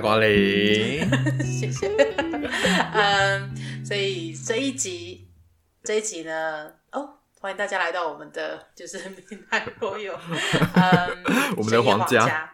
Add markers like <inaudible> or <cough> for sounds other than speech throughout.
迎光临，<laughs> 谢谢。<laughs> 嗯，所以这一集，这一集呢，哦，欢迎大家来到我们的就是明台若有，嗯，<laughs> 我们的皇家，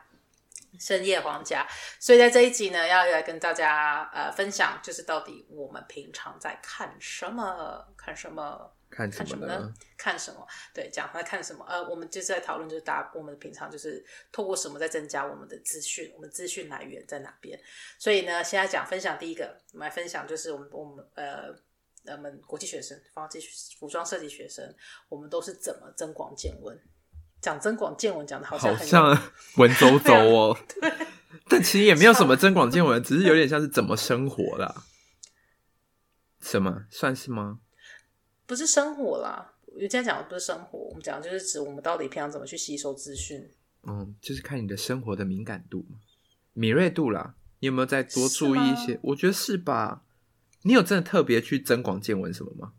深夜皇家。所以在这一集呢，要来跟大家呃分享，就是到底我们平常在看什么，看什么。看什，么呢？看什么？对，讲在看什么？呃，我们就是在讨论，就是大家我们平常就是透过什么在增加我们的资讯，我们资讯来源在哪边？所以呢，现在讲分享第一个，我们来分享就是我们我们呃我们国际学生，方际服装设计学生，我们都是怎么增广见闻？讲增广见闻讲的好像很像 <laughs> 文绉绉哦，对，<laughs> 但其实也没有什么增广见闻，<laughs> 只是有点像是怎么生活啦。什么算是吗？不是生活啦，我今天讲的不是生活，我们讲的就是指我们到底平常怎么去吸收资讯。嗯，就是看你的生活的敏感度、敏锐度啦。你有没有再多注意一些？我觉得是吧？你有真的特别去增广见闻什么吗？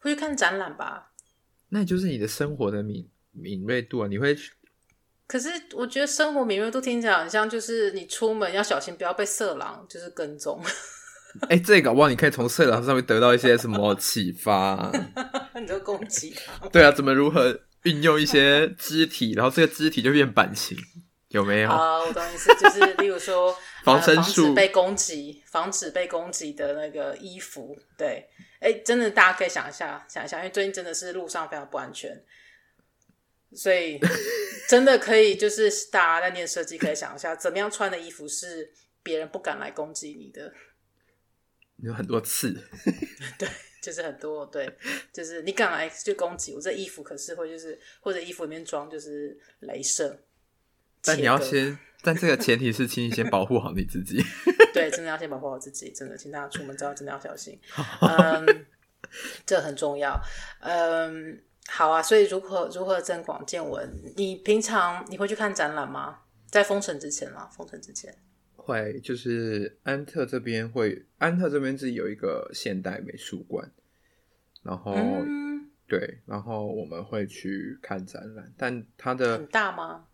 会去看展览吧。那就是你的生活的敏敏锐度啊！你会去？可是我觉得生活敏锐度听起来很像，就是你出门要小心，不要被色狼就是跟踪。<laughs> 哎、欸，这个哇，你可以从色狼上面得到一些什么启发？很多攻击他？对啊，怎么如何运用一些肢体，然后这个肢体就变版型，有没有？啊，我懂意思，就是例如说防身术、呃、防止被攻击、防止被攻击的那个衣服。对，哎、欸，真的大家可以想一下，想一下，因为最近真的是路上非常不安全，所以 <laughs> 真的可以就是大家在念设计，可以想一下，怎么样穿的衣服是别人不敢来攻击你的。有很多刺，<laughs> 对，就是很多，对，就是你敢来就攻击我，这衣服可是会就是或者衣服里面装就是镭射，但你要先，但这个前提是，请你先保护好你自己。<laughs> 对，真的要先保护好自己，真的，请大家出门之后真的要小心，<laughs> 嗯，这很重要，嗯，好啊，所以如何如何增广见闻？你平常你会去看展览吗？在封城之前吗？封城之前。会就是安特这边会，安特这边自己有一个现代美术馆，然后、嗯、对，然后我们会去看展览，但它的很大吗？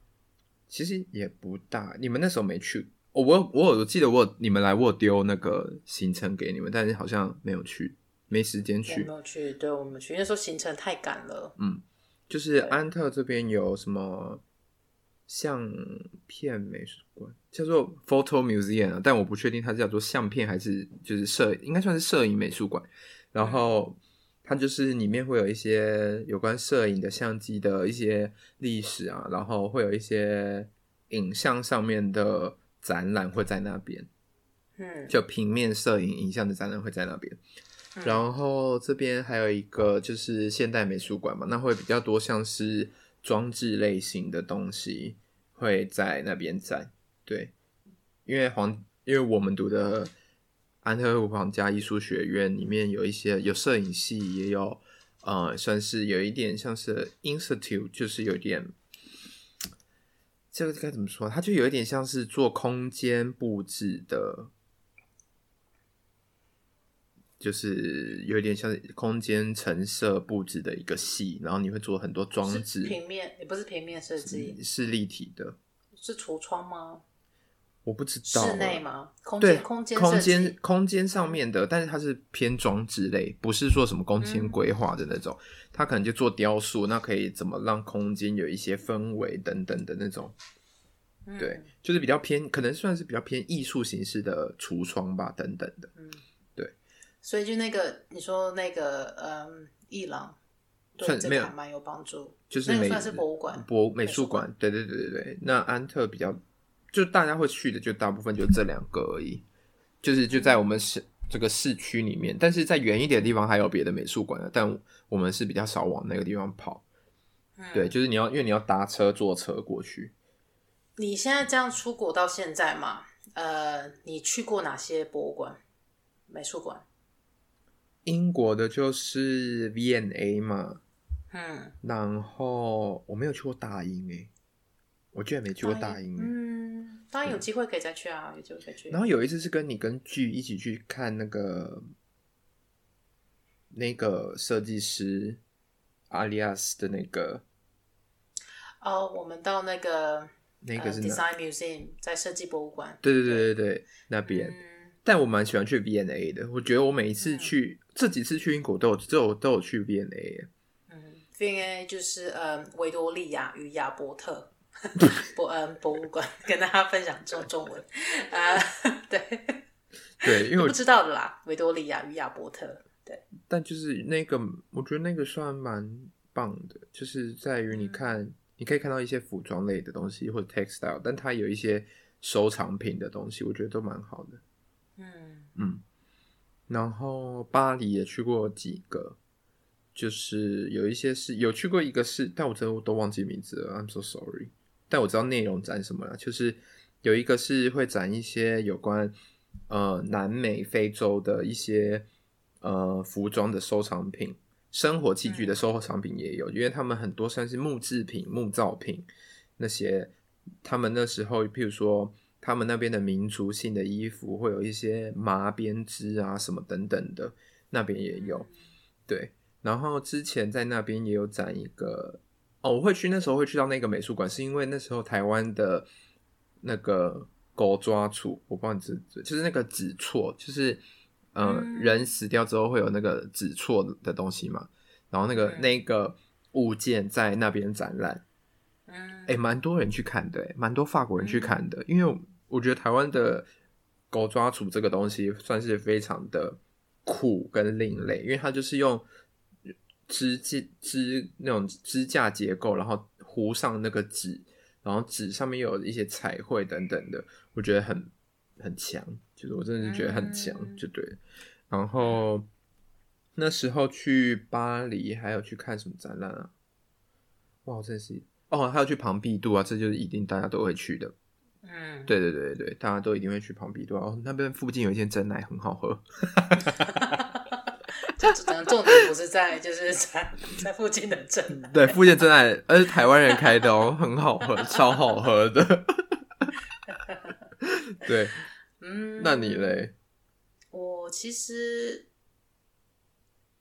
其实也不大。你们那时候没去，我我我我记得我你们来我丢那个行程给你们，但是好像没有去，没时间去，没有去。对，我们去那时候行程太赶了。嗯，就是安特这边有什么？相片美术馆叫做 Photo Museum 啊，但我不确定它是叫做相片还是就是摄，应该算是摄影美术馆。然后它就是里面会有一些有关摄影的相机的一些历史啊，然后会有一些影像上面的展览会在那边。嗯，就平面摄影影像的展览会在那边。然后这边还有一个就是现代美术馆嘛，那会比较多像是装置类型的东西。会在那边展，对，因为皇，因为我们读的安特卫普皇家艺术学院里面有一些有摄影系，也有呃，算是有一点像是 institute，就是有点，这个该怎么说？它就有一点像是做空间布置的，就是有一点像是空间陈设布置的一个戏，然后你会做很多装置，平面也不是平面设计，是，立体的。是橱窗吗？我不知道。室内吗？空间空间空间空间上面的，但是它是偏装置类，不是说什么空间规划的那种。嗯、它可能就做雕塑，那可以怎么让空间有一些氛围等等的那种。嗯、对，就是比较偏，可能算是比较偏艺术形式的橱窗吧，等等的。嗯，对。所以就那个你说那个嗯，艺廊。算没有，蛮有帮助。就是美，算是博物馆、博美术馆。对对对对对。那安特比较，就大家会去的，就大部分就这两个而已。就是就在我们市这个市区里面，但是在远一点的地方还有别的美术馆的，但我们是比较少往那个地方跑。嗯、对，就是你要，因为你要搭车坐车过去。你现在这样出国到现在嘛？呃，你去过哪些博物馆、美术馆？英国的就是 V&A 嘛。嗯，然后我没有去过大英诶，我居然没去过大英。嗯，当然有机会可以再去啊，有机会再去。然后有一次是跟你跟剧一起去看那个那个设计师阿利亚斯的那个。哦，我们到那个那个是、呃、Design Museum 在设计博物馆。对对对对对，那边。嗯、但我蛮喜欢去 V&A 的，我觉得我每一次去、嗯、这几次去英国都有都有都有去 V&A。嗯，V&A 就是呃维多利亚与亚伯特 <laughs> <laughs> 博嗯博物馆，跟大家分享中中文啊、呃，对对，因为我不知道的啦，维多利亚与亚伯特。对，但就是那个，我觉得那个算蛮棒的，就是在于你看，嗯、你可以看到一些服装类的东西或者 textile，但它有一些收藏品的东西，我觉得都蛮好的。嗯嗯，然后巴黎也去过几个，就是有一些是有去过一个是，但我真的都忘记名字了，I'm so sorry。但我知道内容展什么了，就是有一个是会展一些有关呃南美、非洲的一些。呃，服装的收藏品、生活器具的收藏品也有，嗯、因为他们很多算是木制品、木造品那些。他们那时候，譬如说，他们那边的民族性的衣服会有一些麻编织啊什么等等的，那边也有。对，然后之前在那边也有展一个哦，我会去那时候会去到那个美术馆，是因为那时候台湾的那个狗抓处，我不知道你知不知，就是那个纸错，就是。呃、嗯，人死掉之后会有那个纸错的东西嘛？然后那个、嗯、那个物件在那边展览，嗯，诶，蛮多人去看的，诶，蛮多法国人去看的，嗯、因为我觉得台湾的狗抓鼠这个东西算是非常的酷跟另类，因为它就是用支架支那种支架结构，然后糊上那个纸，然后纸上面有一些彩绘等等的，我觉得很很强。就是我真的是觉得很强，就对。然后那时候去巴黎，还有去看什么展览啊？哇，真是哦，还有去庞毕度啊，这就是一定大家都会去的。嗯，对对对对，大家都一定会去庞毕度。哦，那边附近有一间真奶很好喝。<laughs> 就重点不是在，就是在在附近的真奶。对，附近真奶，而是台湾人开的哦，很好喝，超好喝的。对。<laughs> 嗯，那你嘞？我其实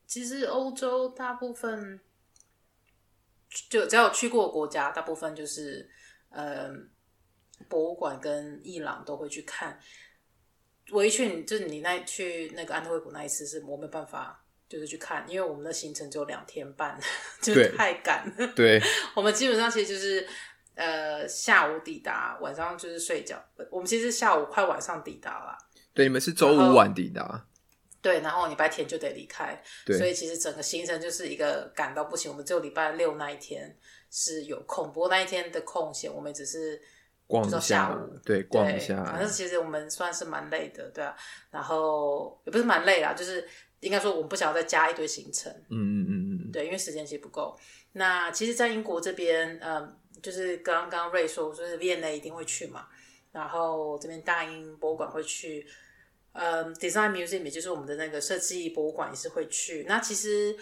其实欧洲大部分就只要有去过的国家，大部分就是呃博物馆跟伊朗都会去看。唯一去就是你那去那个安特卫普那一次，是我没办法就是去看，因为我们的行程只有两天半，<laughs> 就是太赶了。对，<laughs> 我们基本上其实就是。呃，下午抵达，晚上就是睡觉。我们其实下午快晚上抵达了。对，你们是周五晚抵达。对，然后礼拜天就得离开。对，所以其实整个行程就是一个赶到不行。我们只有礼拜六那一天是有空，不过那一天的空闲，我们只是逛一下午。对，逛一下。反正其实我们算是蛮累的，对啊。然后也不是蛮累啦，就是应该说我们不想要再加一堆行程。嗯嗯嗯嗯。对，因为时间其实不够。那其实，在英国这边，嗯。就是刚刚瑞说，就是 V&A 一定会去嘛，然后这边大英博物馆会去，嗯，Design Museum 也就是我们的那个设计博物馆也是会去。那其实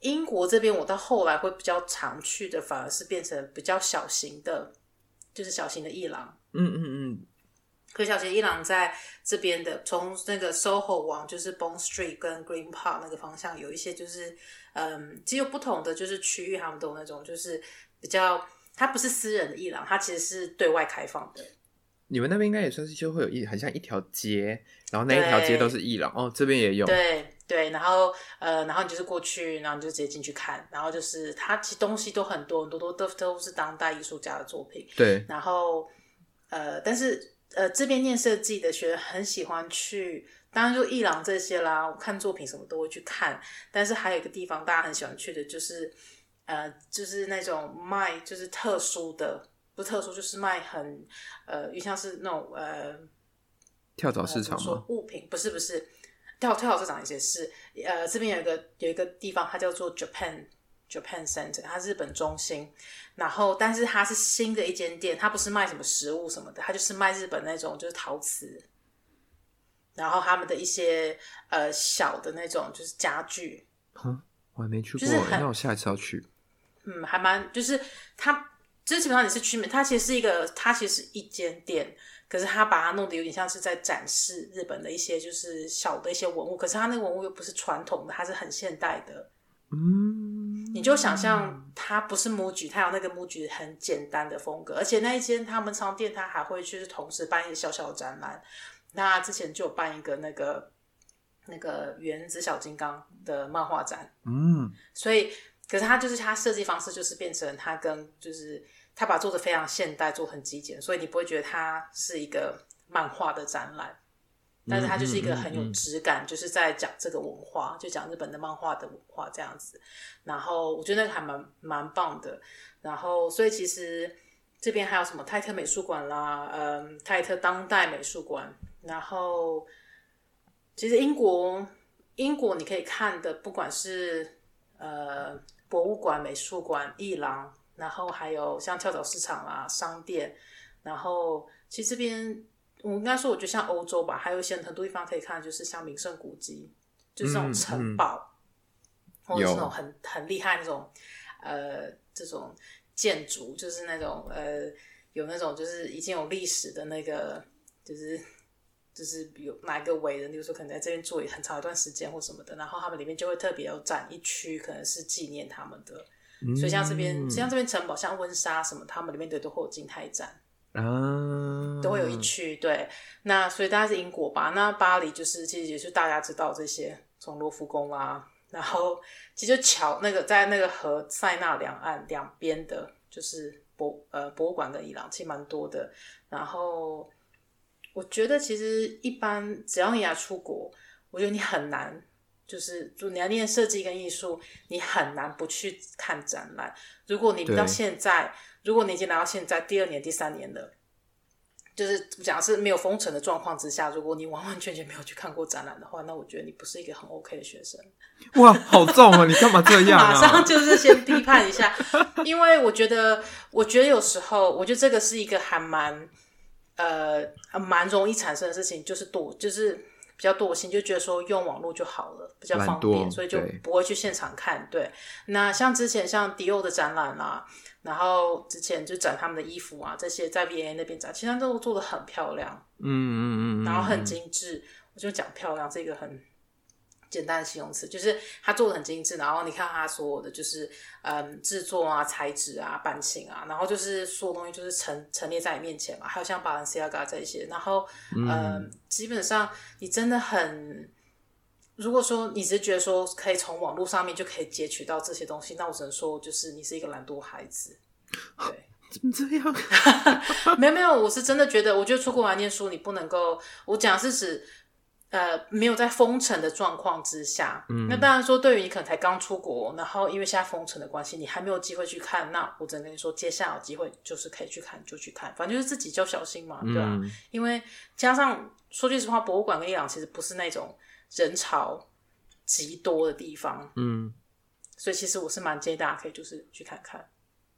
英国这边，我到后来会比较常去的，反而是变成比较小型的，就是小型的艺廊。嗯嗯嗯。可小型艺廊在这边的，从那个 SOHO 往就是 Bond Street 跟 Green Park 那个方向，有一些就是嗯，只有不同的就是区域，他们都有那种就是比较。它不是私人的艺廊，它其实是对外开放的。你们那边应该也算是就会有一很像一条街，然后那一条街都是艺廊哦，这边也有。对对，然后呃，然后你就是过去，然后你就直接进去看，然后就是它其实东西都很多很多都都都是当代艺术家的作品。对，然后呃，但是呃，这边念设计的学生很喜欢去，当然就艺廊这些啦，我看作品什么都会去看，但是还有一个地方大家很喜欢去的就是。呃，就是那种卖就是特殊的，不特殊，就是卖很呃，就像是那种呃跳蚤市场吗？说物品不是不是跳跳蚤市场一些是呃，这边有一个有一个地方，它叫做 Japan Japan Center，它是日本中心。然后，但是它是新的一间店，它不是卖什么食物什么的，它就是卖日本那种就是陶瓷，然后他们的一些呃小的那种就是家具。嗯，我还没去过，就是、那我下一次要去。嗯，还蛮就是它，就是基本上你是去，它其实是一个，它其实是一间店，可是它把它弄得有点像是在展示日本的一些就是小的一些文物，可是它那个文物又不是传统的，它是很现代的。嗯，你你就想象它不是 MUJI，它有那个 MUJI 很简单的风格，而且那一间他们商店，它还会去同时办一些小小的展览。那之前就有办一个那个那个原子小金刚的漫画展，嗯，所以可是它就是它设计方式就是变成它跟就是它把它做的非常现代，做很极简，所以你不会觉得它是一个漫画的展览。但是它就是一个很有质感，就是在讲这个文化，就讲日本的漫画的文化这样子。然后我觉得那个还蛮蛮棒的。然后所以其实这边还有什么泰特美术馆啦，嗯，泰特当代美术馆。然后其实英国英国你可以看的，不管是呃博物馆、美术馆、艺廊，然后还有像跳蚤市场啦、商店，然后其实这边。我应该说，我觉得像欧洲吧，还有一些很多地方可以看，就是像名胜古迹，就是这种城堡，嗯嗯、或者是那种很很厉害那种呃这种建筑，就是那种呃有那种就是已经有历史的那个，就是就是比如哪一个伟人，比如说可能在这边住很长一段时间或什么的，然后他们里面就会特别有展一区，可能是纪念他们的。嗯、所以像这边，像这边城堡，像温莎什么，他们里面的都会有静态展。啊，都会有一区对，那所以大家是英国吧。那巴黎就是其实也是大家知道这些，从罗浮宫啊，然后其实就桥那个在那个河塞纳两岸两边的，就是博呃博物馆跟伊朗，其实蛮多的。然后我觉得其实一般只要你要出国，我觉得你很难，就是就你要念设计跟艺术，你很难不去看展览。如果你到现在。如果你已经来到现在第二年、第三年了，就是讲是没有封城的状况之下，如果你完完全全没有去看过展览的话，那我觉得你不是一个很 OK 的学生。哇，好重啊！你干嘛这样啊？<laughs> 马上就是先批判一下，因为我觉得，我觉得有时候，我觉得这个是一个还蛮呃蛮容易产生的事情，就是惰，就是比较惰性，就觉得说用网络就好了，比较方便，所以就不会去现场看。对，那像之前像迪奥的展览啊。然后之前就展他们的衣服啊，这些在 V&A 那边展，其实都做的很漂亮，嗯嗯嗯，然后很精致。我就讲漂亮这个很简单的形容词，就是它做的很精致。然后你看它所有的就是嗯制作啊、材质啊、版型啊，然后就是所有东西就是陈陈列在你面前嘛。还有像 Balenciaga 这些，然后嗯，嗯，基本上你真的很。如果说你只是觉得说可以从网络上面就可以截取到这些东西，那我只能说就是你是一个懒惰孩子。对，<laughs> 怎么这样？<laughs> 没有没有，我是真的觉得，我觉得出国来念书，你不能够。我讲是指，呃，没有在封城的状况之下。嗯。那当然说，对于你可能才刚出国，然后因为现在封城的关系，你还没有机会去看。那我只能跟你说，接下来有机会就是可以去看就去看，反正就是自己就小心嘛，对吧？嗯。因为加上说句实话，博物馆跟伊朗其实不是那种。人潮极多的地方，嗯，所以其实我是蛮建议大家可以就是去看看，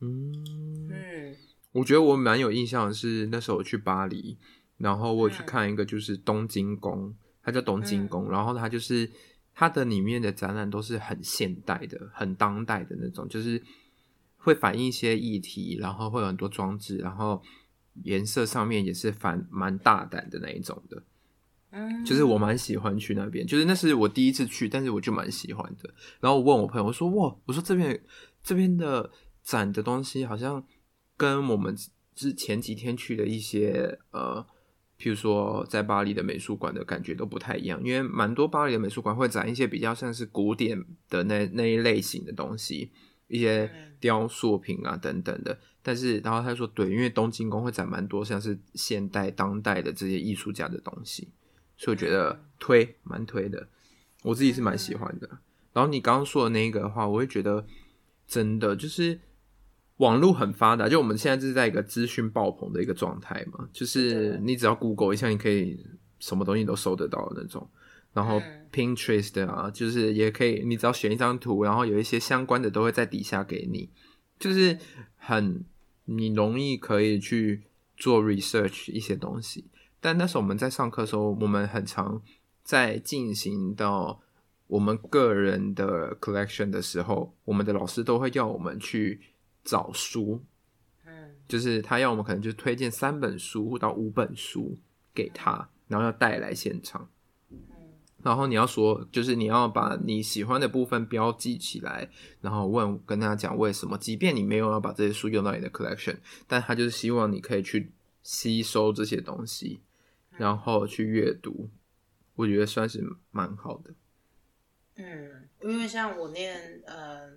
嗯嗯，我觉得我蛮有印象的是那时候我去巴黎，然后我去看一个就是东京宫，嗯、它叫东京宫，嗯、然后它就是它的里面的展览都是很现代的、很当代的那种，就是会反映一些议题，然后会有很多装置，然后颜色上面也是反蛮大胆的那一种的。就是我蛮喜欢去那边，就是那是我第一次去，但是我就蛮喜欢的。然后我问我朋友，我说：“哇，我说这边这边的展的东西好像跟我们之前几天去的一些呃，譬如说在巴黎的美术馆的感觉都不太一样，因为蛮多巴黎的美术馆会展一些比较像是古典的那那一类型的东西，一些雕塑品啊等等的。但是然后他说对，因为东京宫会展蛮多像是现代当代的这些艺术家的东西。”所以我觉得推蛮推的，我自己是蛮喜欢的。然后你刚刚说的那个的话，我会觉得真的就是网络很发达，就我们现在就是在一个资讯爆棚的一个状态嘛，就是你只要 Google 一下，你可以什么东西都搜得到的那种。然后 Pinterest 啊，就是也可以，你只要选一张图，然后有一些相关的都会在底下给你，就是很你容易可以去做 research 一些东西。但那时候我们在上课的时候，我们很常在进行到我们个人的 collection 的时候，我们的老师都会要我们去找书，嗯，就是他要我们可能就推荐三本书到五本书给他，然后要带来现场，然后你要说，就是你要把你喜欢的部分标记起来，然后问跟他讲为什么，即便你没有要把这些书用到你的 collection，但他就是希望你可以去吸收这些东西，然后去阅读，我觉得算是蛮好的。嗯，因为像我念呃，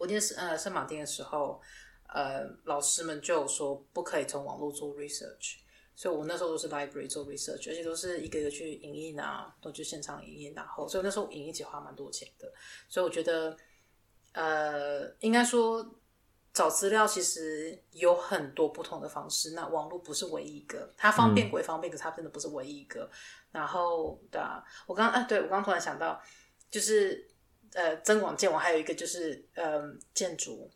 我念呃圣马丁的时候，呃，老师们就说不可以从网络做 research。所以，我那时候都是 library 做 research，而且都是一个一个去影印啊，都去现场影印，然后，所以那时候影印其实花蛮多钱的。所以，我觉得，呃，应该说找资料其实有很多不同的方式。那网络不是唯一一个，它方便归方便，嗯、可是它真的不是唯一一个。然后，对啊，我刚刚，哎，对我刚刚突然想到，就是呃，增广见闻，还有一个就是呃，建筑。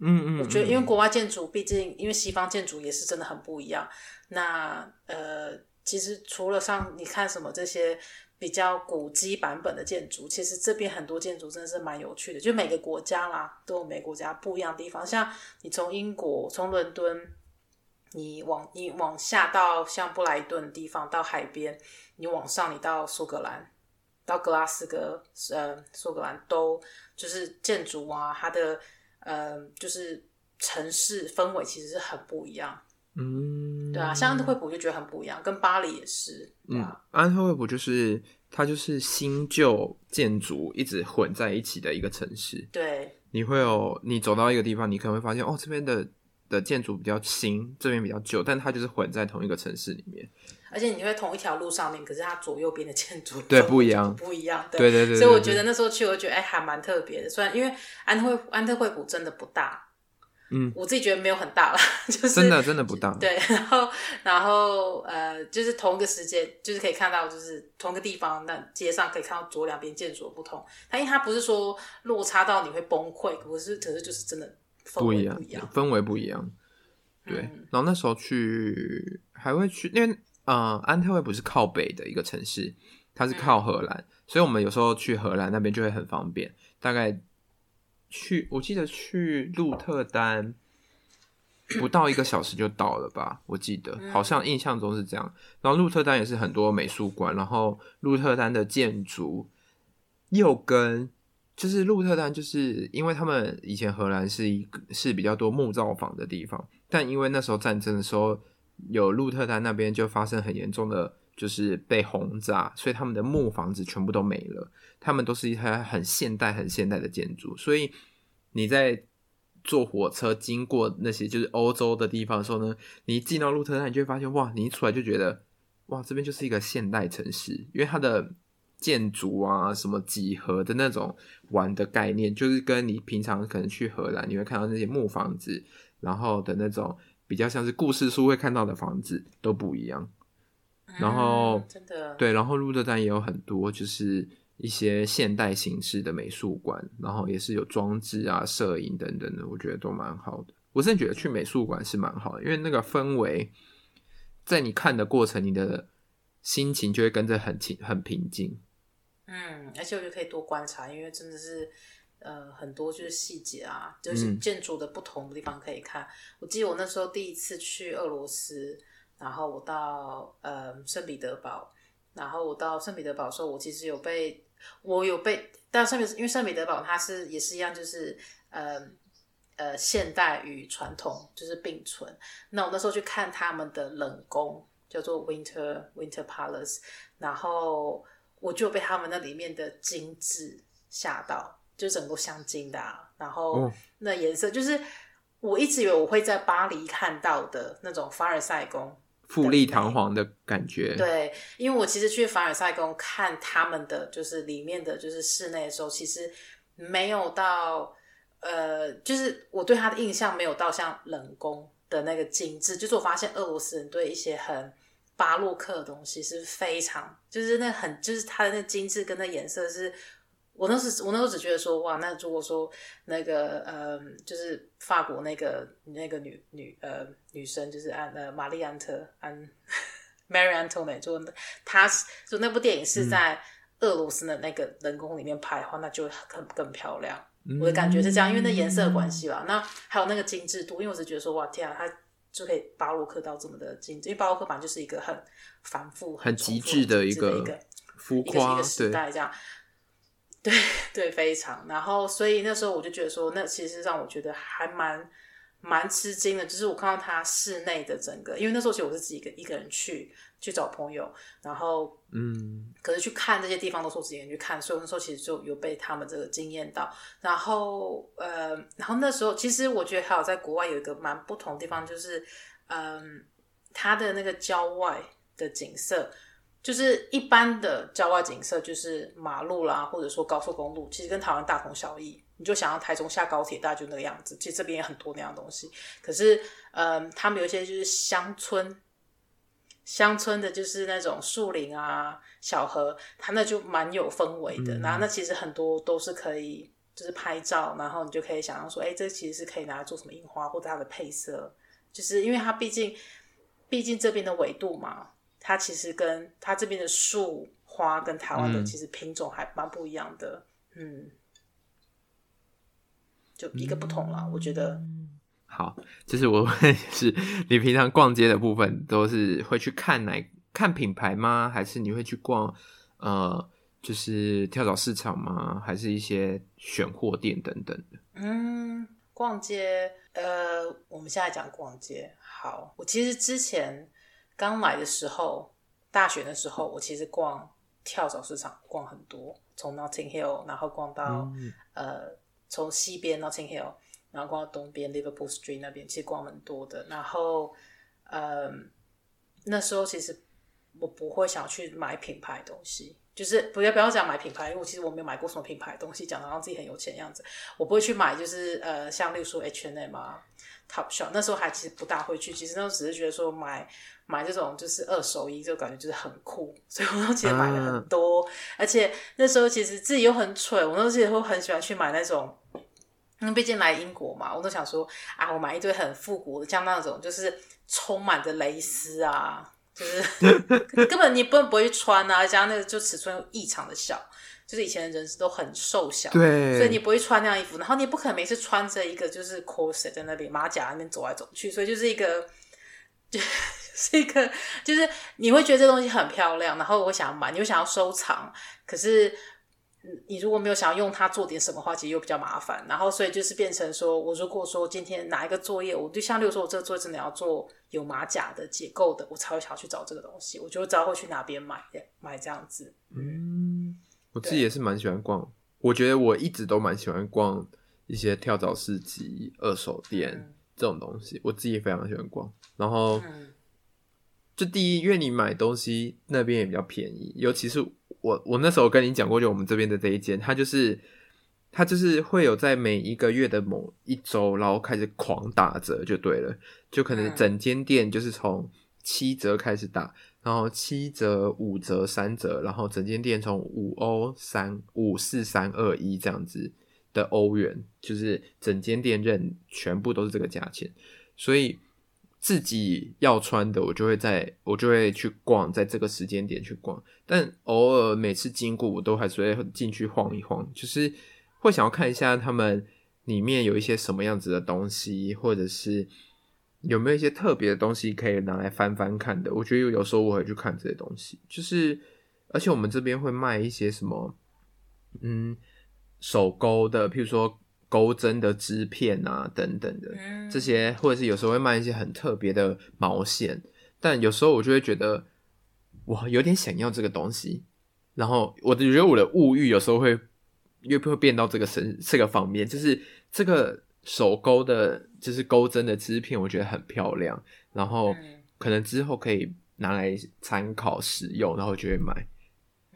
嗯，嗯嗯，我觉得因为国外建筑，毕竟因为西方建筑也是真的很不一样。那呃，其实除了像你看什么这些比较古迹版本的建筑，其实这边很多建筑真的是蛮有趣的。就每个国家啦，都有每个国家不一样的地方。像你从英国，从伦敦，你往你往下到像布莱顿的地方，到海边，你往上，你到苏格兰，到格拉斯哥，呃，苏格兰都就是建筑啊，它的呃，就是城市氛围其实是很不一样。嗯，对啊，像安特卫普就觉得很不一样，跟巴黎也是。嗯，安特卫普就是它就是新旧建筑一直混在一起的一个城市。对，你会有你走到一个地方，你可能会发现哦，这边的的建筑比较新，这边比较旧，但它就是混在同一个城市里面。而且你会同一条路上面，可是它左右边的建筑对不一样，不一样。对对对。所以我觉得那时候去，我觉得哎，还蛮特别的。虽然因为安特卫安特惠普真的不大。嗯，我自己觉得没有很大啦，<laughs> 就是真的真的不大。对，然后然后呃，就是同一个时间，就是可以看到，就是同一个地方，那街上可以看到左两边建筑的不同。它因为它不是说落差到你会崩溃，可是可是就是真的不一样，氛围不一样。对，嗯、然后那时候去还会去，因为呃，安特卫普是靠北的一个城市，它是靠荷兰，嗯、所以我们有时候去荷兰那边就会很方便，大概。去，我记得去鹿特丹 <clears throat> 不到一个小时就到了吧？我记得好像印象中是这样。然后鹿特丹也是很多美术馆，然后鹿特丹的建筑又跟就是鹿特丹，就是因为他们以前荷兰是一个是比较多木造房的地方，但因为那时候战争的时候，有鹿特丹那边就发生很严重的，就是被轰炸，所以他们的木房子全部都没了。他们都是一台很现代、很现代的建筑，所以你在坐火车经过那些就是欧洲的地方的时候呢，你一进到鹿特丹，你就会发现哇，你一出来就觉得哇，这边就是一个现代城市，因为它的建筑啊，什么几何的那种玩的概念，就是跟你平常可能去荷兰你会看到那些木房子，然后的那种比较像是故事书会看到的房子都不一样。然后，嗯、真的对，然后鹿特丹也有很多就是。一些现代形式的美术馆，然后也是有装置啊、摄影等等的，我觉得都蛮好的。我真的觉得去美术馆是蛮好的，因为那个氛围，在你看的过程，你的心情就会跟着很平很平静。嗯，而且我觉得可以多观察，因为真的是呃很多就是细节啊，就是建筑的不同的地方可以看。嗯、我记得我那时候第一次去俄罗斯，然后我到呃圣彼得堡。然后我到圣彼得堡的时候，我其实有被，我有被，但圣彼，因为圣彼得堡它是也是一样，就是呃呃现代与传统就是并存。那我那时候去看他们的冷宫，叫做 Winter Winter Palace，然后我就被他们那里面的精致吓到，就整个镶金的啊，然后那颜色就是我一直以为我会在巴黎看到的那种凡尔赛宫。富丽堂皇的感觉，对，因为我其实去凡尔赛宫看他们的就是里面的就是室内的时候，其实没有到呃，就是我对他的印象没有到像冷宫的那个精致，就是我发现俄罗斯人对一些很巴洛克的东西是非常，就是那很就是它的那精致跟那颜色是。我那时我那时候只觉得说哇，那如果说那个呃，就是法国那个那个女女呃女生，就是安呃玛丽安特安 <laughs> Mary Antoinette，就她就那部电影是在俄罗斯的那个人工里面拍的话，那就更更漂亮。嗯、我的感觉是这样，因为那颜色的关系吧。那还有那个精致度，因为我是觉得说哇天啊，它就可以巴洛克到这么的精致，因为巴洛克版就是一个很繁复、很极致的一个。浮夸一个一个时代这样。对对，非常。然后，所以那时候我就觉得说，那其实让我觉得还蛮蛮吃惊的，就是我看到他室内的整个，因为那时候其实我是自己一个一个人去去找朋友，然后嗯，可是去看这些地方都是我自己人去看，所以那时候其实就有被他们这个惊艳到。然后呃，然后那时候其实我觉得还有在国外有一个蛮不同的地方，就是嗯，它的那个郊外的景色。就是一般的郊外景色，就是马路啦，或者说高速公路，其实跟台湾大同小异。你就想要台中下高铁，大概就那个样子。其实这边也很多那样东西。可是，嗯，他们有一些就是乡村，乡村的就是那种树林啊、小河，它那就蛮有氛围的。嗯、然后那其实很多都是可以，就是拍照，然后你就可以想象说，哎，这其实是可以拿来做什么印花，或者它的配色，就是因为它毕竟，毕竟这边的纬度嘛。它其实跟它这边的树花跟台湾的其实品种还蛮不一样的，嗯，嗯，就一个不同了，嗯、我觉得。好，就是我问，<laughs> 是你平常逛街的部分都是会去看哪看品牌吗？还是你会去逛呃，就是跳蚤市场吗？还是一些选货店等等的？嗯，逛街，呃，我们现在讲逛街。好，我其实之前。刚来的时候，大学的时候，我其实逛跳蚤市场逛很多，从 Notting Hill，然后逛到、嗯、呃，从西边 Notting Hill，然后逛到东边 Liverpool Street 那边，其实逛很多的。然后，嗯，那时候其实我不会想去买品牌东西，就是不要不要讲买品牌，因为我其实我没有买过什么品牌东西，讲的让自己很有钱的样子。我不会去买，就是呃，像例如说 H&M 啊。Topshop 那时候还其实不大会去，其实那时候只是觉得说买买这种就是二手衣，就感觉就是很酷，所以我那时候其实买了很多。嗯、而且那时候其实自己又很蠢，我那时候其实会很喜欢去买那种，因为毕竟来英国嘛，我都想说啊，我买一堆很复古的，像那种就是充满着蕾丝啊，就是 <laughs> 根本你不能不会穿啊，加上那个就尺寸又异常的小。就是以前的人是都很瘦小，对，所以你不会穿那样衣服，然后你也不可能每次穿着一个就是 corset 在那里马甲那边走来走去，所以就是一个，就 <laughs> 是一个，就是你会觉得这东西很漂亮，然后我想要买，你又想要收藏，可是你如果没有想要用它做点什么话，其实又比较麻烦，然后所以就是变成说我如果说今天拿一个作业，我就像例如说我这个作业真的要做有马甲的结构的，我才会想要去找这个东西，我就会知道会去哪边买，买这样子，嗯。我自己也是蛮喜欢逛，我觉得我一直都蛮喜欢逛一些跳蚤市集、二手店、嗯、这种东西，我自己也非常喜欢逛。然后，嗯、就第一，因为你买东西那边也比较便宜，尤其是我我那时候跟你讲过，就我们这边的这一间，它就是它就是会有在每一个月的某一周，然后开始狂打折，就对了，就可能整间店就是从七折开始打。然后七折、五折、三折，然后整间店从五欧三五四三二一这样子的欧元，就是整间店任全部都是这个价钱，所以自己要穿的我就会在我就会去逛，在这个时间点去逛，但偶尔每次经过我都还是会进去晃一晃，就是会想要看一下他们里面有一些什么样子的东西，或者是。有没有一些特别的东西可以拿来翻翻看的？我觉得有时候我会去看这些东西，就是而且我们这边会卖一些什么，嗯，手钩的，譬如说钩针的织片啊等等的这些，或者是有时候会卖一些很特别的毛线，但有时候我就会觉得我有点想要这个东西，然后我觉得我的物欲有时候会又会变到这个身 <laughs> 这个方面，就是这个。手钩的，就是钩针的织片，我觉得很漂亮，然后可能之后可以拿来参考使用，然后就会买。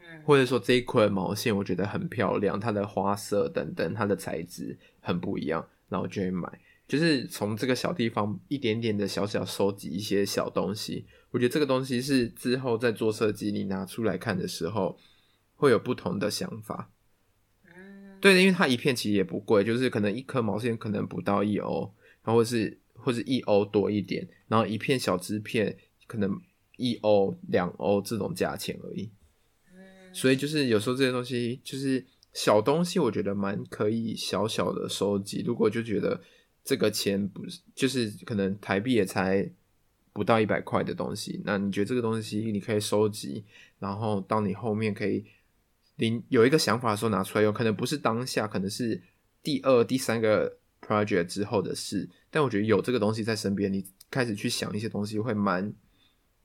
嗯，或者说这一捆毛线我觉得很漂亮，它的花色等等，它的材质很不一样，然后就会买。就是从这个小地方一点点的小小收集一些小东西，我觉得这个东西是之后在做设计，你拿出来看的时候会有不同的想法。对的，因为它一片其实也不贵，就是可能一颗毛线可能不到一欧，然后或是或是一欧多一点，然后一片小织片可能一欧两欧这种价钱而已。所以就是有时候这些东西就是小东西，我觉得蛮可以小小的收集。如果就觉得这个钱不是，就是可能台币也才不到一百块的东西，那你觉得这个东西你可以收集，然后到你后面可以临有一个想法的时候拿出来用，可能不是当下，可能是第二、第三个 project 之后的事。但我觉得有这个东西在身边，你开始去想一些东西会蛮，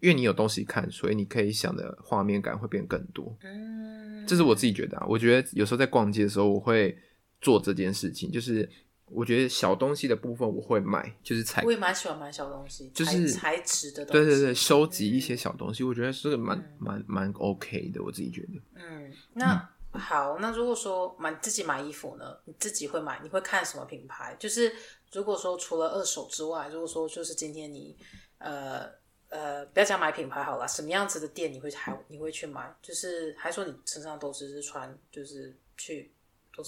因为你有东西看，所以你可以想的画面感会变更多。嗯，这是我自己觉得啊。我觉得有时候在逛街的时候，我会做这件事情，就是。我觉得小东西的部分我会买，就是采，我也蛮喜欢买小东西，就是材质的东西。对对对，收集一些小东西，嗯、我觉得是个蛮蛮蛮 OK 的，我自己觉得。嗯，那、嗯、好，那如果说买自己买衣服呢，你自己会买，你会看什么品牌？就是如果说除了二手之外，如果说就是今天你呃呃，不要讲买品牌好了，什么样子的店你会还你会去买？就是还说你身上都只是穿，就是去。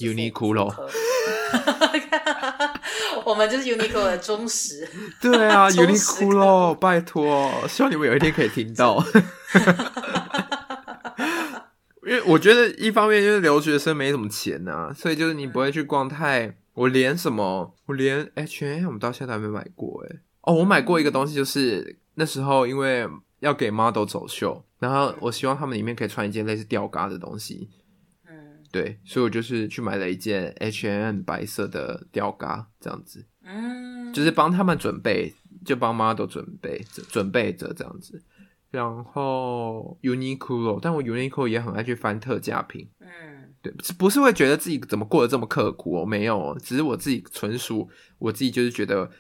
Uniqlo，<laughs> 我们就是 Uniqlo 的忠实。<laughs> 对啊，Uniqlo，拜托，希望你们有一天可以听到。<laughs> 因为我觉得一方面就是留学生没什么钱呐、啊，所以就是你不会去逛太。我连什么，我连 H&M 到现在还没买过哎。哦，我买过一个东西，就是那时候因为要给 model 走秀，然后我希望他们里面可以穿一件类似吊嘎的东西。对，所以我就是去买了一件 H&M 白色的吊嘎，这样子，嗯，就是帮他们准备，就帮 model 准备准备着这样子。然后 Uniqlo，但我 Uniqlo 也很爱去翻特价品，嗯，对，不是会觉得自己怎么过得这么刻苦哦，没有，只是我自己纯属我自己就是觉得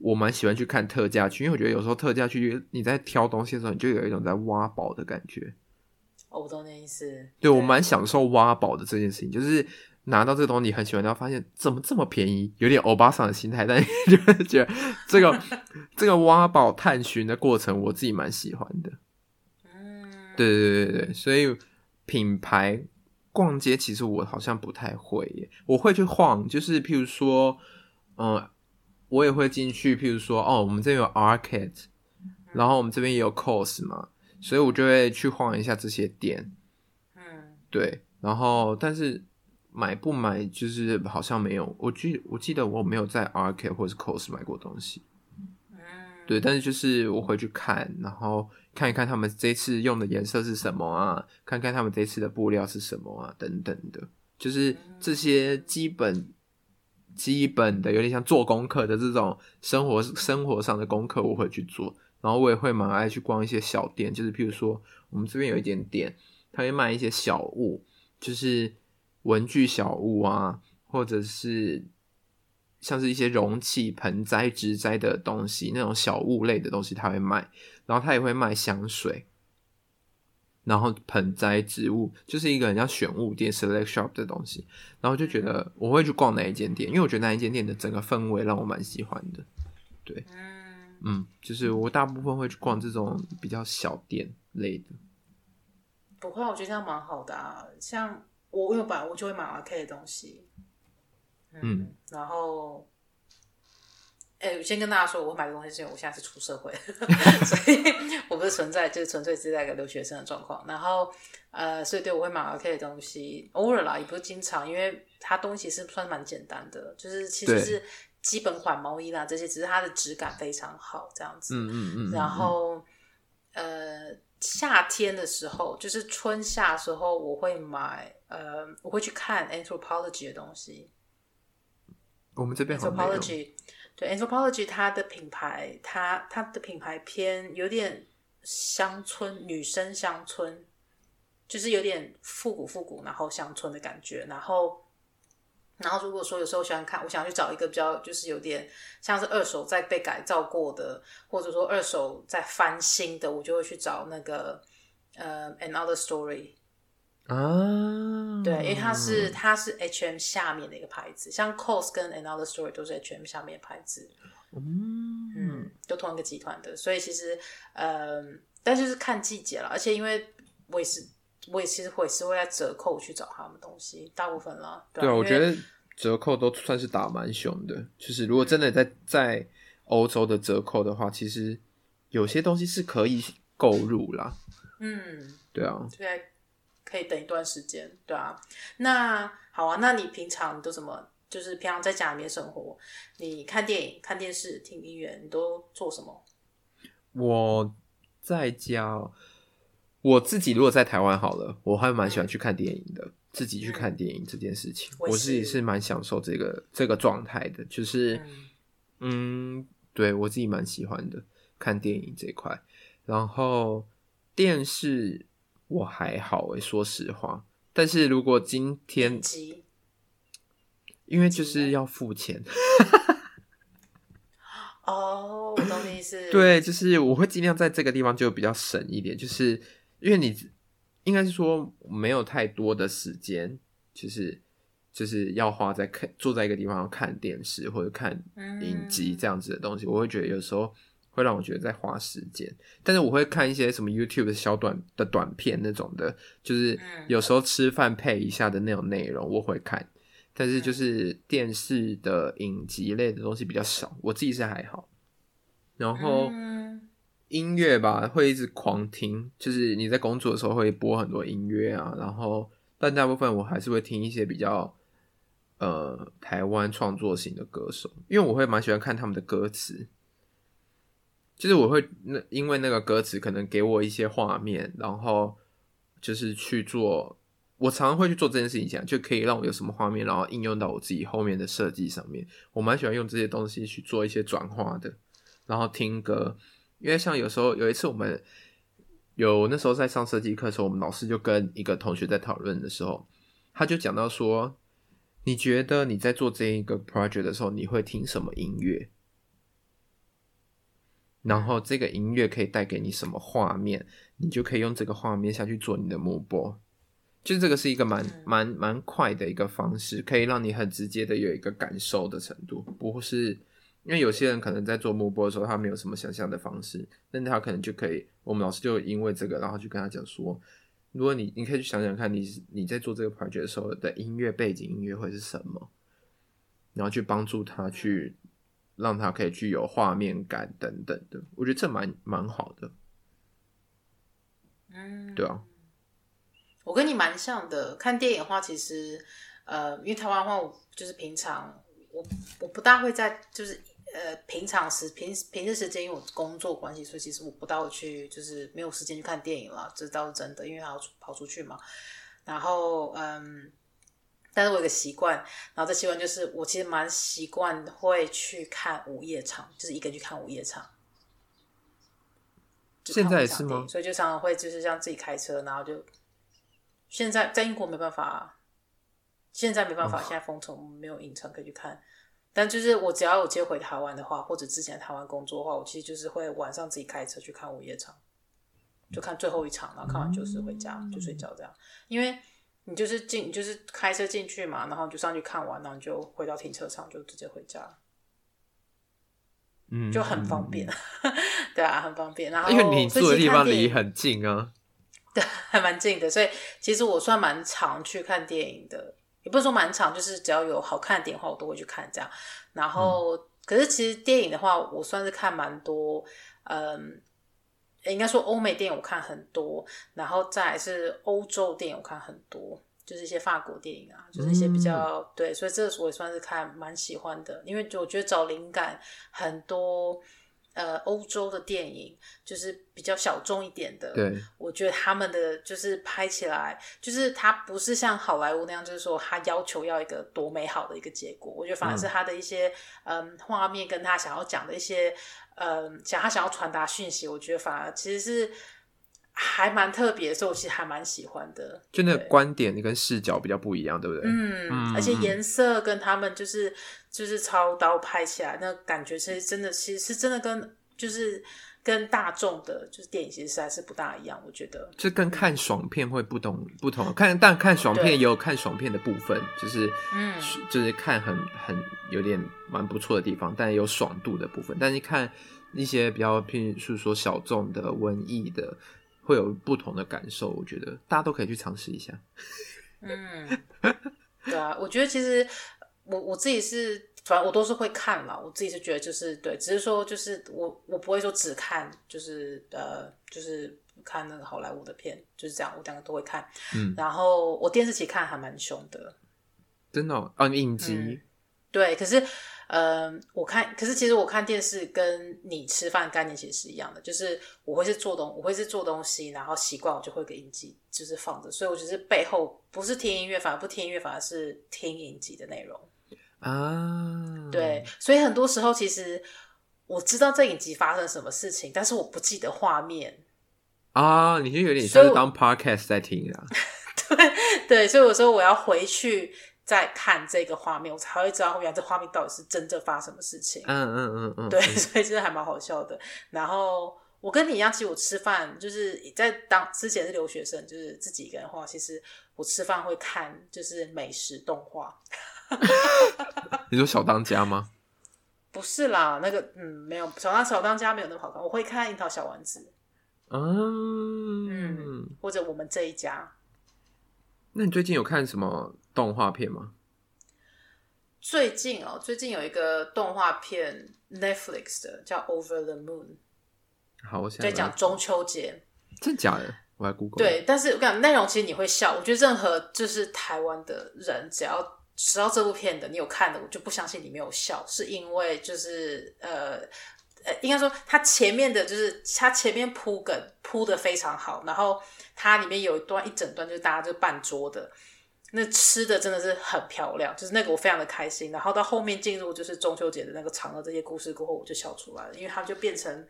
我蛮喜欢去看特价区，因为我觉得有时候特价区你在挑东西的时候，你就有一种在挖宝的感觉。我懂那意思。对，我蛮享受挖宝的这件事情，就是拿到这个东西你很喜欢，然后发现怎么这么便宜，有点欧巴桑的心态，但 <laughs> 就是觉得这个 <laughs> 这个挖宝探寻的过程，我自己蛮喜欢的。嗯，对对对对，所以品牌逛街其实我好像不太会耶，我会去晃，就是譬如说，嗯、呃，我也会进去，譬如说，哦，我们这边有 arcade，然后我们这边也有 COS 嘛。所以我就会去晃一下这些店，嗯，对，然后但是买不买就是好像没有，我记我记得我没有在 Arcade 或者是 COS 买过东西，嗯，对，但是就是我回去看，然后看一看他们这次用的颜色是什么啊，看看他们这次的布料是什么啊，等等的，就是这些基本基本的有点像做功课的这种生活生活上的功课，我会去做。然后我也会蛮爱去逛一些小店，就是譬如说，我们这边有一间店，他会卖一些小物，就是文具小物啊，或者是像是一些容器、盆栽、植栽的东西，那种小物类的东西他会卖。然后他也会卖香水，然后盆栽植物就是一个很像选物店 （select shop） 的东西。然后就觉得我会去逛那一间店，因为我觉得那一间店的整个氛围让我蛮喜欢的，对。嗯，就是我大部分会去逛这种比较小店类的。不会，我觉得这样蛮好的啊。像我有买，我就会买 RK 的东西。嗯，嗯然后，哎、欸，我先跟大家说，我买的东西是因为我现在是出社会，<laughs> 所以我不是存在，就是纯粹是在一个留学生的状况。然后，呃，所以对我会买 OK 的东西，偶尔啦，也不是经常，因为它东西是算蛮简单的，就是其实是。基本款毛衣啦，这些只是它的质感非常好，这样子。嗯嗯嗯。嗯然后，呃，夏天的时候，就是春夏的时候，我会买，呃，我会去看 Anthropologie 的东西。我们这边 Anthropologie，对 Anthropologie，它的品牌，它它的品牌偏有点乡村，女生乡村，就是有点复古复古，然后乡村的感觉，然后。然后如果说有时候喜欢看，我想去找一个比较就是有点像是二手再被改造过的，或者说二手再翻新的，我就会去找那个呃 Another Story 啊，对，因为它是它是 H&M 下面的一个牌子，像 COS 跟 Another Story 都是 H&M 下面的牌子，嗯嗯，都同一个集团的，所以其实呃，但就是看季节了，而且因为我也是。我也其实会是会在折扣去找他们东西，大部分啦。对，对啊，我觉得折扣都算是打蛮凶的。就是如果真的在在欧洲的折扣的话，其实有些东西是可以购入啦。嗯，对啊，可以等一段时间。对啊，那好啊。那你平常都怎么？就是平常在家里面生活，你看电影、看电视、听音乐，你都做什么？我在家，我自己如果在台湾好了，我还蛮喜欢去看电影的。嗯、自己去看电影这件事情，我，我自己是蛮享受这个这个状态的。就是，嗯，嗯，对我自己蛮喜欢的看电影这一块。然后电视我还好诶，说实话。但是如果今天，因为就是要付钱。<laughs> 哦，我懂你意思。<laughs> 对，就是我会尽量在这个地方就比较省一点，就是因为你应该是说没有太多的时间，就是就是要花在看坐在一个地方看电视或者看影集这样子的东西，嗯、我会觉得有时候会让我觉得在花时间。但是我会看一些什么 YouTube 的小短的短片那种的，就是有时候吃饭配一下的那种内容，我会看。但是就是电视的影集类的东西比较少，我自己是还好。然后音乐吧，会一直狂听，就是你在工作的时候会播很多音乐啊。然后但大部分我还是会听一些比较呃台湾创作型的歌手，因为我会蛮喜欢看他们的歌词，就是我会那因为那个歌词可能给我一些画面，然后就是去做。我常常会去做这件事情，讲就可以让我有什么画面，然后应用到我自己后面的设计上面。我蛮喜欢用这些东西去做一些转化的，然后听歌。因为像有时候有一次我们有那时候在上设计课的时候，我们老师就跟一个同学在讨论的时候，他就讲到说：“你觉得你在做这一个 project 的时候，你会听什么音乐？然后这个音乐可以带给你什么画面？你就可以用这个画面下去做你的 mood board。”就这个是一个蛮蛮蛮快的一个方式，可以让你很直接的有一个感受的程度，不是因为有些人可能在做幕播的时候，他没有什么想象的方式，那他可能就可以，我们老师就因为这个，然后就跟他讲说，如果你你可以去想想看你，你你在做这个 project 的时候的音乐背景音乐会是什么，然后去帮助他去让它可以具有画面感等等的，我觉得这蛮蛮好的，嗯，对啊。我跟你蛮像的，看电影的话，其实，呃，因为台湾话，我就是平常我我不大会在，就是呃平常时平平日时间，因为我工作关系，所以其实我不大会去，就是没有时间去看电影了，这倒是真的，因为还要跑出去嘛。然后，嗯，但是我有个习惯，然后这习惯就是我其实蛮习惯会去看午夜场，就是一个人去看午夜场。现在也是吗？所以就常常会就是像自己开车，然后就。现在在英国没办法，现在没办法，现在封城没有影城可以去看。但就是我只要有接回台湾的话，或者之前台湾工作的话，我其实就是会晚上自己开车去看午夜场，就看最后一场，然后看完就是回家就睡觉这样。因为你就是进，你就是开车进去嘛，然后就上去看完，然后你就回到停车场就直接回家，嗯，就很方便，<laughs> 对啊，很方便。然后因为你住的地方离很近啊。<laughs> 对，还蛮近的，所以其实我算蛮常去看电影的，也不是说蛮常，就是只要有好看的电影的话，我都会去看这样。然后，嗯、可是其实电影的话，我算是看蛮多，嗯，应该说欧美电影我看很多，然后再来是欧洲电影我看很多，就是一些法国电影啊，就是一些比较、嗯、对，所以这个我也算是看蛮喜欢的，因为我觉得找灵感很多。呃，欧洲的电影就是比较小众一点的，对，我觉得他们的就是拍起来，就是他不是像好莱坞那样，就是说他要求要一个多美好的一个结果，我觉得反而是他的一些嗯画面跟他想要讲的一些嗯想他想要传达讯息，我觉得反而其实是。还蛮特别，所以我其实还蛮喜欢的。就那个观点跟视角比较不一样，对不对？嗯，嗯，而且颜色跟他们就是就是操刀拍起来，那感觉其实真的，其实是真的跟就是跟大众的，就是电影其实还是不大一样。我觉得，就跟看爽片会不同不同。看，但看爽片也有看爽片的部分，就是嗯，就是看很很有点蛮不错的地方，但也有爽度的部分。但是看一些比较偏，是说小众的文艺的。会有不同的感受，我觉得大家都可以去尝试一下。<laughs> 嗯，对啊，我觉得其实我我自己是，反正我都是会看啦。我自己是觉得就是对，只是说就是我我不会说只看，就是呃，就是看那个好莱坞的片，就是这样，我两个都会看。嗯，然后我电视剧看还蛮凶的，真的哦，哦，影集。嗯，对，可是嗯、呃，我看，可是其实我看电视跟你吃饭概念其实是一样的，就是我会是做东，我会是做东西，然后习惯我就会给影集就是放着，所以我就是背后不是听音乐，反而不听音乐，反而是听影集的内容啊。对，所以很多时候其实我知道这影集发生什么事情，但是我不记得画面啊。你就有点像是当 podcast 在听啊。<laughs> 对对，所以我说我要回去。在看这个画面，我才会知道后面这画面到底是真正发生什么事情。嗯嗯嗯嗯，对，<laughs> 所以其实还蛮好笑的。然后我跟你一样，其实我吃饭就是在当之前是留学生，就是自己一个人的话，其实我吃饭会看就是美食动画。<laughs> 你说小当家吗？不是啦，那个嗯没有小当小当家没有那么好看。我会看樱桃小丸子。嗯嗯，或者我们这一家。那你最近有看什么动画片吗？最近哦，最近有一个动画片 Netflix 的叫《Over the Moon》，好，我想在讲中秋节，真假的？我还 Google。对，但是我跟你讲内容其实你会笑。我觉得任何就是台湾的人，只要知道这部片的，你有看的，我就不相信你没有笑，是因为就是呃呃，应该说它前面的就是它前面铺梗铺的非常好，然后。它里面有一段一整段，就是大家就半桌的，那吃的真的是很漂亮，就是那个我非常的开心。然后到后面进入就是中秋节的那个嫦娥，这些故事过后，我就笑出来了，因为它就变成。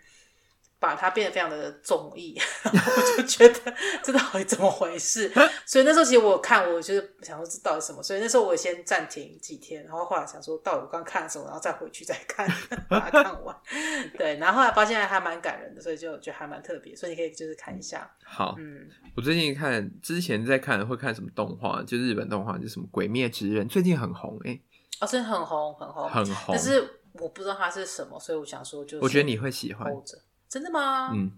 把它变得非常的综艺，<laughs> 我就觉得这到底怎么回事？<laughs> 所以那时候其实我看，我就是想说这到底什么？所以那时候我先暂停几天，然后后来想说到底我刚看了什么，然后再回去再看，<laughs> 把它看完。对，然后后来发现还蛮感人的，所以就觉得还蛮特别，所以你可以就是看一下。好，嗯，我最近看之前在看会看什么动画？就日本动画，就什么《鬼灭之刃》，最近很红哎、欸，哦，真的很红很红很红，但是我不知道它是什么，所以我想说就是，我觉得你会喜欢。真的吗？嗯，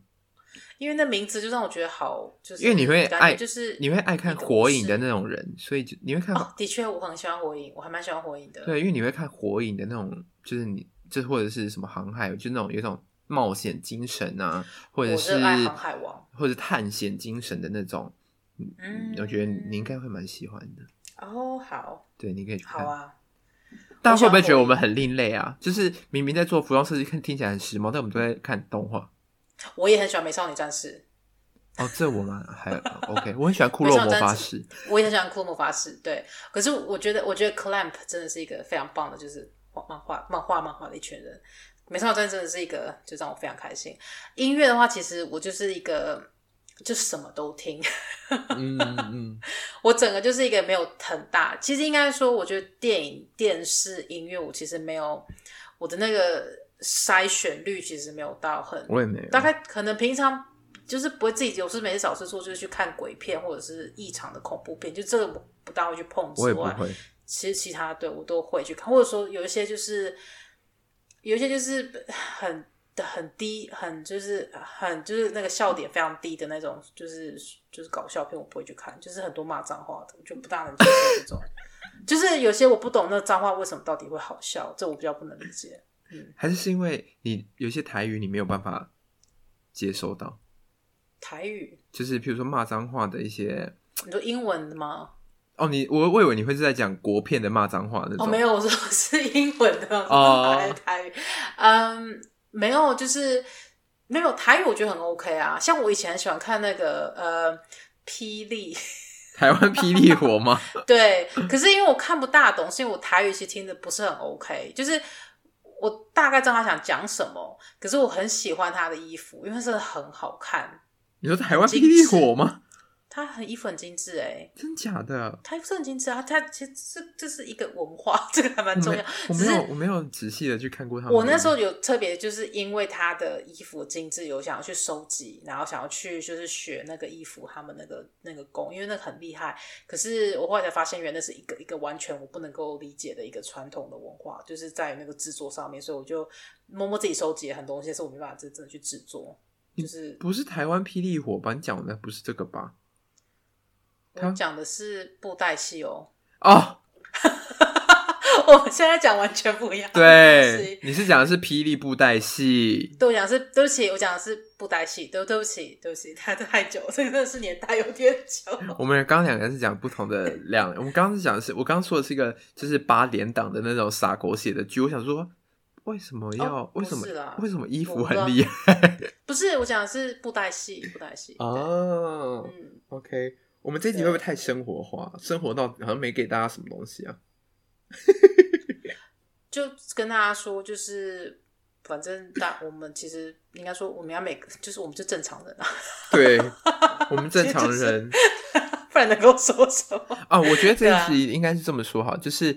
因为那名字就让我觉得好，就是因为你会爱，就是你会爱看火影的那种人，所以就你会看。哦，的确，我很喜欢火影，我还蛮喜欢火影的。对，因为你会看火影的那种，就是你，就或者是什么航海，就那种有一种冒险精神啊，或者是航海王，或者探险精神的那种。嗯，我觉得你应该会蛮喜欢的。哦，好，对，你可以去看。好啊。大家会不会觉得我们很另类啊？就是明明在做服装设计，看听起来很时髦，但我们都在看动画。我也很喜欢《美少女战士》。哦，这我们还 OK。我很喜欢 <laughs>《库洛魔法使》。我也很喜欢《库洛魔法使》。对，可是我觉得，我觉得 Clamp 真的是一个非常棒的，就是画漫画、漫画、漫画的一群人。《美少女战士》真的是一个，就让我非常开心。音乐的话，其实我就是一个。就什么都听，嗯嗯，<laughs> 我整个就是一个没有很大。其实应该说，我觉得电影、电视、音乐，我其实没有我的那个筛选率，其实没有到很。我也没有。大概可能平常就是不会自己有事没事找事做，就是去看鬼片或者是异常的恐怖片，就这个我不大会去碰之外。我也不会。其实其他对我都会去看，或者说有一些就是有一些就是很。的很低，很就是很就是那个笑点非常低的那种，就是就是搞笑片，我不会去看。就是很多骂脏话的，我就不大能接受这种。<laughs> 就是有些我不懂那脏话为什么到底会好笑，这我比较不能理解。嗯，还是是因为你有些台语你没有办法接收到台语，就是譬如说骂脏话的一些，你说英文的吗？哦，你我我以为你会是在讲国片的骂脏话那种。哦，没有，我说是英文的哦，台语，嗯。没有，就是没有台语，我觉得很 OK 啊。像我以前很喜欢看那个呃，霹雳，台湾霹雳火吗？<laughs> 对，可是因为我看不大懂，是因为我台语其实听的不是很 OK。就是我大概知道他想讲什么，可是我很喜欢他的衣服，因为他真的很好看。你说台湾霹雳火吗？他很衣服很精致哎，真假的？他衣服很精致啊，他其实这这是一个文化，<laughs> 这个还蛮重要。我没有，我没有仔细的去看过他们。我那时候有特别，就是因为他的衣服精致，有想要去收集，然后想要去就是学那个衣服，他们那个那个工，因为那个很厉害。可是我后来才发现，原来是一个一个完全我不能够理解的一个传统的文化，就是在那个制作上面，所以我就摸摸自己收集了很多东西，但是我没办法真正的去制作。就是不是台湾霹雳火吧？你讲的不是这个吧？我讲的是布袋戏哦。哦，<laughs> 我们现在讲完全不一样。对，你是讲的是霹雳布袋戏。对，我讲的是对不起，我讲的是布袋戏。对，对不起，对不起，太太久，这个是年代有点久。我们刚刚两个人是讲不同的量。我们刚刚是讲的是，我刚刚说的是一个就是八点档的那种洒狗血的剧。我想说，为什么要？哦、为什么？为什么衣服很厉害？不是，我讲的是布袋戏，布袋戏。哦，嗯，OK。我们这一集会不会太生活化？生活到好像没给大家什么东西啊？<laughs> 就跟大家说，就是反正大我们其实应该说，我们要每个就是我们是正常人啊。<laughs> 对，我们正常人，就是、不然能够说什么啊？我觉得这一集应该是这么说哈，就是。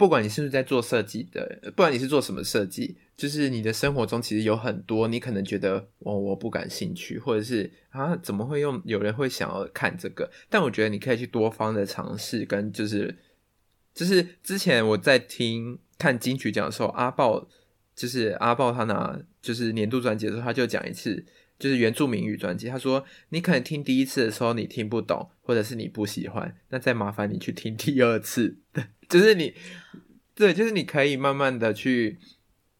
不管你是不是在做设计的，不管你是做什么设计，就是你的生活中其实有很多你可能觉得哦，我不感兴趣，或者是啊怎么会用有人会想要看这个？但我觉得你可以去多方的尝试，跟就是就是之前我在听看金曲奖的时候，阿豹就是阿豹他拿就是年度专辑的时候，他就讲一次就是原住民语专辑，他说你可能听第一次的时候你听不懂，或者是你不喜欢，那再麻烦你去听第二次。就是你，对，就是你可以慢慢的去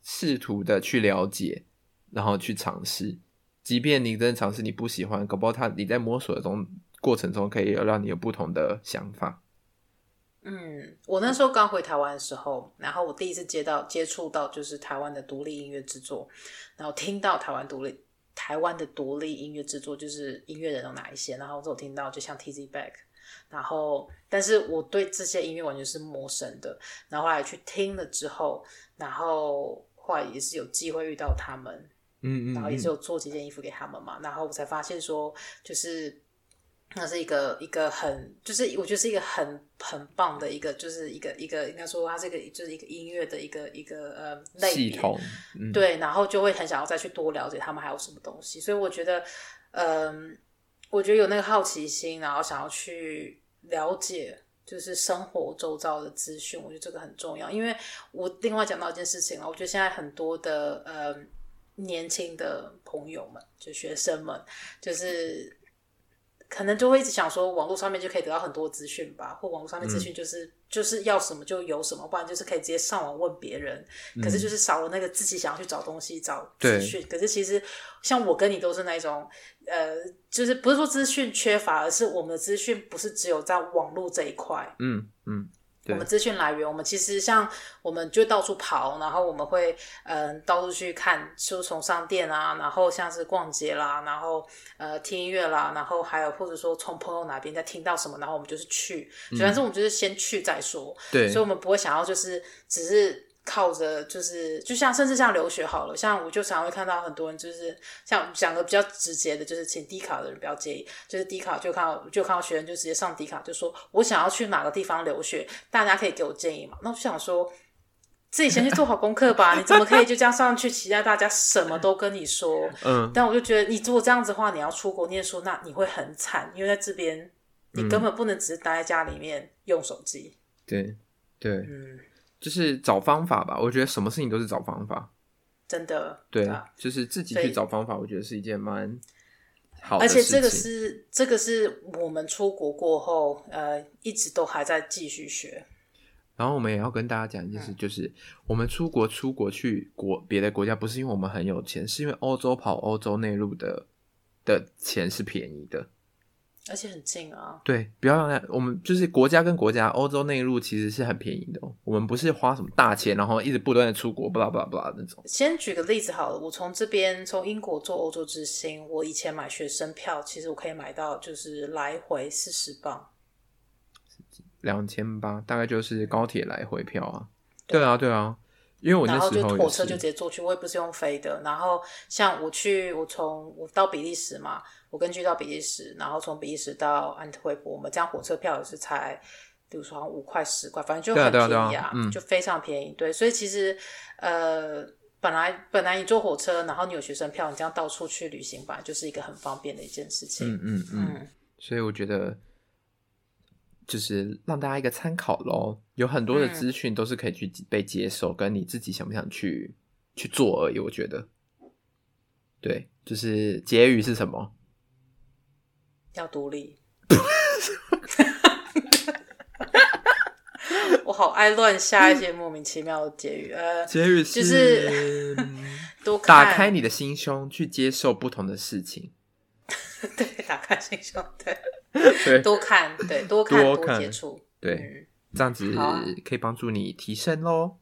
试图的去了解，然后去尝试，即便你真的尝试你不喜欢，搞不好他你在摸索的中过程中可以让你有不同的想法。嗯，我那时候刚回台湾的时候，然后我第一次接到接触到就是台湾的独立音乐制作，然后听到台湾独立台湾的独立音乐制作就是音乐人有哪一些，然后我听到就像 T Z Back，。然后，但是我对这些音乐完全是陌生的。然后后来去听了之后，然后后来也是有机会遇到他们，嗯，嗯嗯，然后也是有做几件衣服给他们嘛。然后我才发现说，就是那是一个一个很，就是我觉得是一个很很棒的一个，就是一个一个应该说它这个就是一个音乐的一个一个呃类系统，嗯，对。然后就会很想要再去多了解他们还有什么东西。所以我觉得，嗯、呃，我觉得有那个好奇心，然后想要去。了解就是生活周遭的资讯，我觉得这个很重要。因为我另外讲到一件事情了，我觉得现在很多的呃年轻的朋友们，就学生们，就是。可能就会一直想说，网络上面就可以得到很多资讯吧，或网络上面资讯就是、嗯、就是要什么就有什么，不然就是可以直接上网问别人。可是就是少了那个自己想要去找东西、找资讯。可是其实像我跟你都是那种，呃，就是不是说资讯缺乏，而是我们的资讯不是只有在网络这一块。嗯嗯。我们资讯来源，我们其实像我们就到处跑，然后我们会嗯、呃、到处去看，就从商店啊，然后像是逛街啦，然后呃听音乐啦，然后还有或者说从朋友哪边在听到什么，然后我们就是去，反正我们就是先去再说。对，所以我们不会想要就是只是。靠着就是，就像甚至像留学好了，像我就常会看到很多人，就是像讲的比较直接的，就是请低卡的人不要介意，就是低卡就看到就看到学生就直接上低卡，就说我想要去哪个地方留学，大家可以给我建议嘛？那我就想说，自己先去做好功课吧，你怎么可以就这样上去期待大家什么都跟你说？<laughs> 嗯，但我就觉得你如果这样子的话，你要出国念书，那你会很惨，因为在这边你根本不能只是待在家里面用手机。对对，嗯。就是找方法吧，我觉得什么事情都是找方法，真的。对，啊、就是自己去找方法，我觉得是一件蛮好的事情。而且这个是这个是我们出国过后，呃，一直都还在继续学。然后我们也要跟大家讲一件事，就是我们出国出国去国别的国家，不是因为我们很有钱，是因为欧洲跑欧洲内陆的的钱是便宜的。而且很近啊！对，不要让我们就是国家跟国家，欧洲内陆其实是很便宜的哦。我们不是花什么大钱，然后一直不断的出国，巴拉巴拉巴拉那种。先举个例子好了，我从这边从英国坐欧洲之星，我以前买学生票，其实我可以买到就是来回四十磅，两千八，大概就是高铁来回票啊。对，对啊，对啊，因为我那时候然后就火车就直接坐去，我也不是用飞的。然后像我去，我从我到比利时嘛。我根据到比利时，然后从比利时到安特卫普，我们这样火车票也是才，比如说好像五块十块，反正就很便宜啊，就非常便宜。对，所以其实呃，本来本来你坐火车，然后你有学生票，你这样到处去旅行吧，就是一个很方便的一件事情。嗯嗯嗯。嗯所以我觉得就是让大家一个参考咯，有很多的资讯都是可以去被接受，嗯、跟你自己想不想去去做而已。我觉得，对，就是结语是什么？要独立，<laughs> 我好爱乱下一些莫名其妙的结语。呃，结语是就是 <laughs> 多打开你的心胸，去接受不同的事情。<laughs> 对，打开心胸，对，<laughs> 对，多看，对，多看，多接触，对，嗯、这样子可以帮助你提升喽。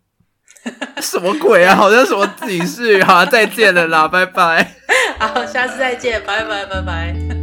<laughs> 什么鬼啊？好像什么警示。好，再见了啦，拜拜。<laughs> 好，下次再见，拜拜，拜拜。